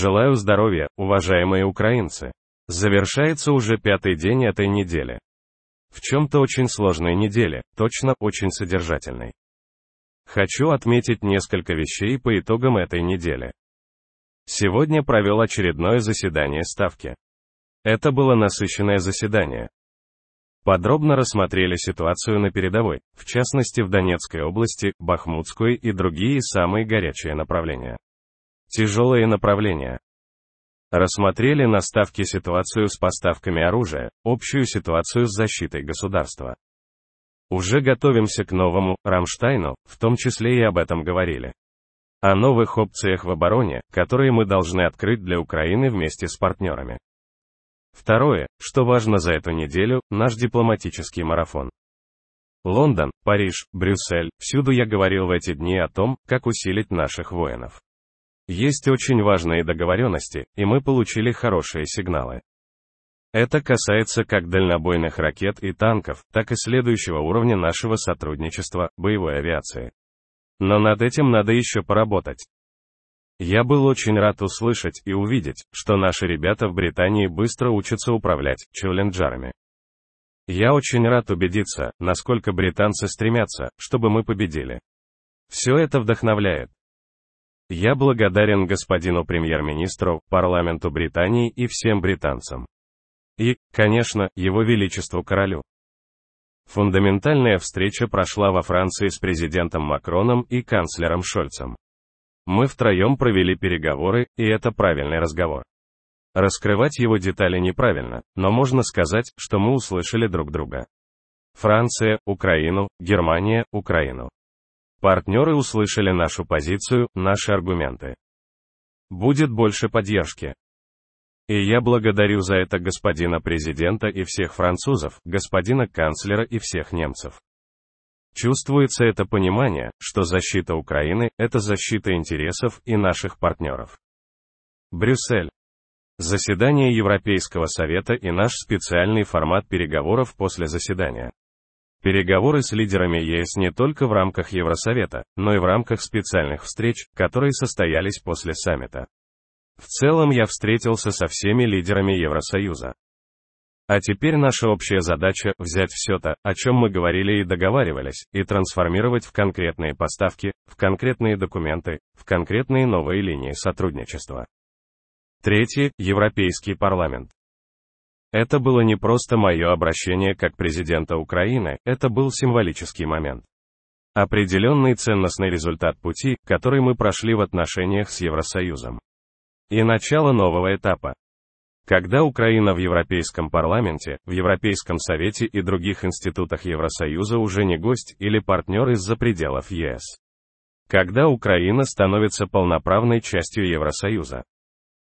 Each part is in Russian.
Желаю здоровья, уважаемые украинцы. Завершается уже пятый день этой недели. В чем-то очень сложной неделе, точно очень содержательной. Хочу отметить несколько вещей по итогам этой недели. Сегодня провел очередное заседание Ставки. Это было насыщенное заседание. Подробно рассмотрели ситуацию на передовой, в частности в Донецкой области, Бахмутской и другие самые горячие направления. Тяжелые направления. Рассмотрели на ставке ситуацию с поставками оружия, общую ситуацию с защитой государства. Уже готовимся к новому Рамштайну, в том числе и об этом говорили. О новых опциях в обороне, которые мы должны открыть для Украины вместе с партнерами. Второе, что важно за эту неделю, наш дипломатический марафон. Лондон, Париж, Брюссель, всюду я говорил в эти дни о том, как усилить наших воинов. Есть очень важные договоренности, и мы получили хорошие сигналы. Это касается как дальнобойных ракет и танков, так и следующего уровня нашего сотрудничества, боевой авиации. Но над этим надо еще поработать. Я был очень рад услышать и увидеть, что наши ребята в Британии быстро учатся управлять челленджерами. Я очень рад убедиться, насколько британцы стремятся, чтобы мы победили. Все это вдохновляет. Я благодарен господину премьер-министру, парламенту Британии и всем британцам. И, конечно, его величеству королю. Фундаментальная встреча прошла во Франции с президентом Макроном и канцлером Шольцем. Мы втроем провели переговоры, и это правильный разговор. Раскрывать его детали неправильно, но можно сказать, что мы услышали друг друга. Франция, Украину, Германия, Украину. Партнеры услышали нашу позицию, наши аргументы. Будет больше поддержки. И я благодарю за это господина президента и всех французов, господина канцлера и всех немцев. Чувствуется это понимание, что защита Украины – это защита интересов и наших партнеров. Брюссель. Заседание Европейского совета и наш специальный формат переговоров после заседания. Переговоры с лидерами ЕС не только в рамках Евросовета, но и в рамках специальных встреч, которые состоялись после саммита. В целом я встретился со всеми лидерами Евросоюза. А теперь наша общая задача – взять все то, о чем мы говорили и договаривались, и трансформировать в конкретные поставки, в конкретные документы, в конкретные новые линии сотрудничества. Третье – Европейский парламент. Это было не просто мое обращение как президента Украины, это был символический момент. Определенный ценностный результат пути, который мы прошли в отношениях с Евросоюзом. И начало нового этапа. Когда Украина в Европейском парламенте, в Европейском совете и других институтах Евросоюза уже не гость или партнер из-за пределов ЕС. Когда Украина становится полноправной частью Евросоюза.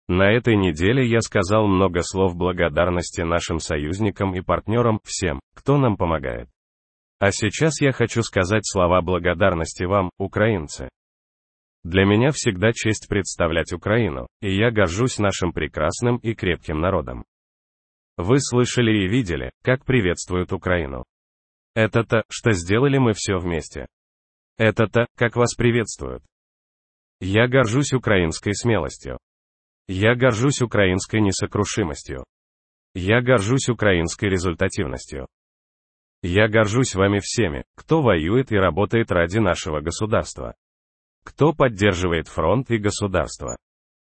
На этой неделе я сказал много слов благодарности нашим союзникам и партнерам, всем, кто нам помогает. А сейчас я хочу сказать слова благодарности вам, украинцы. Для меня всегда честь представлять Украину, и я горжусь нашим прекрасным и крепким народом. Вы слышали и видели, как приветствуют Украину. Это то, что сделали мы все вместе. Это то, как вас приветствуют. Я горжусь украинской смелостью. Я горжусь украинской несокрушимостью. Я горжусь украинской результативностью. Я горжусь вами всеми, кто воюет и работает ради нашего государства. Кто поддерживает фронт и государство.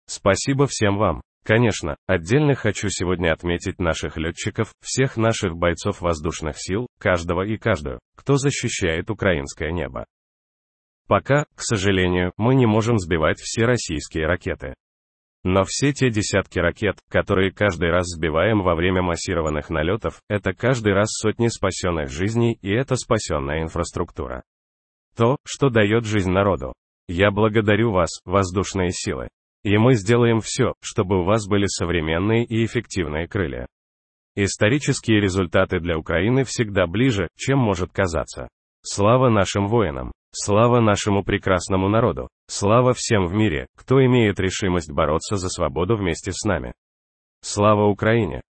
Спасибо всем вам. Конечно, отдельно хочу сегодня отметить наших летчиков, всех наших бойцов воздушных сил, каждого и каждую, кто защищает украинское небо. Пока, к сожалению, мы не можем сбивать все российские ракеты. Но все те десятки ракет, которые каждый раз сбиваем во время массированных налетов, это каждый раз сотни спасенных жизней и это спасенная инфраструктура. То, что дает жизнь народу. Я благодарю вас, воздушные силы. И мы сделаем все, чтобы у вас были современные и эффективные крылья. Исторические результаты для Украины всегда ближе, чем может казаться. Слава нашим воинам! Слава нашему прекрасному народу! Слава всем в мире, кто имеет решимость бороться за свободу вместе с нами! Слава Украине!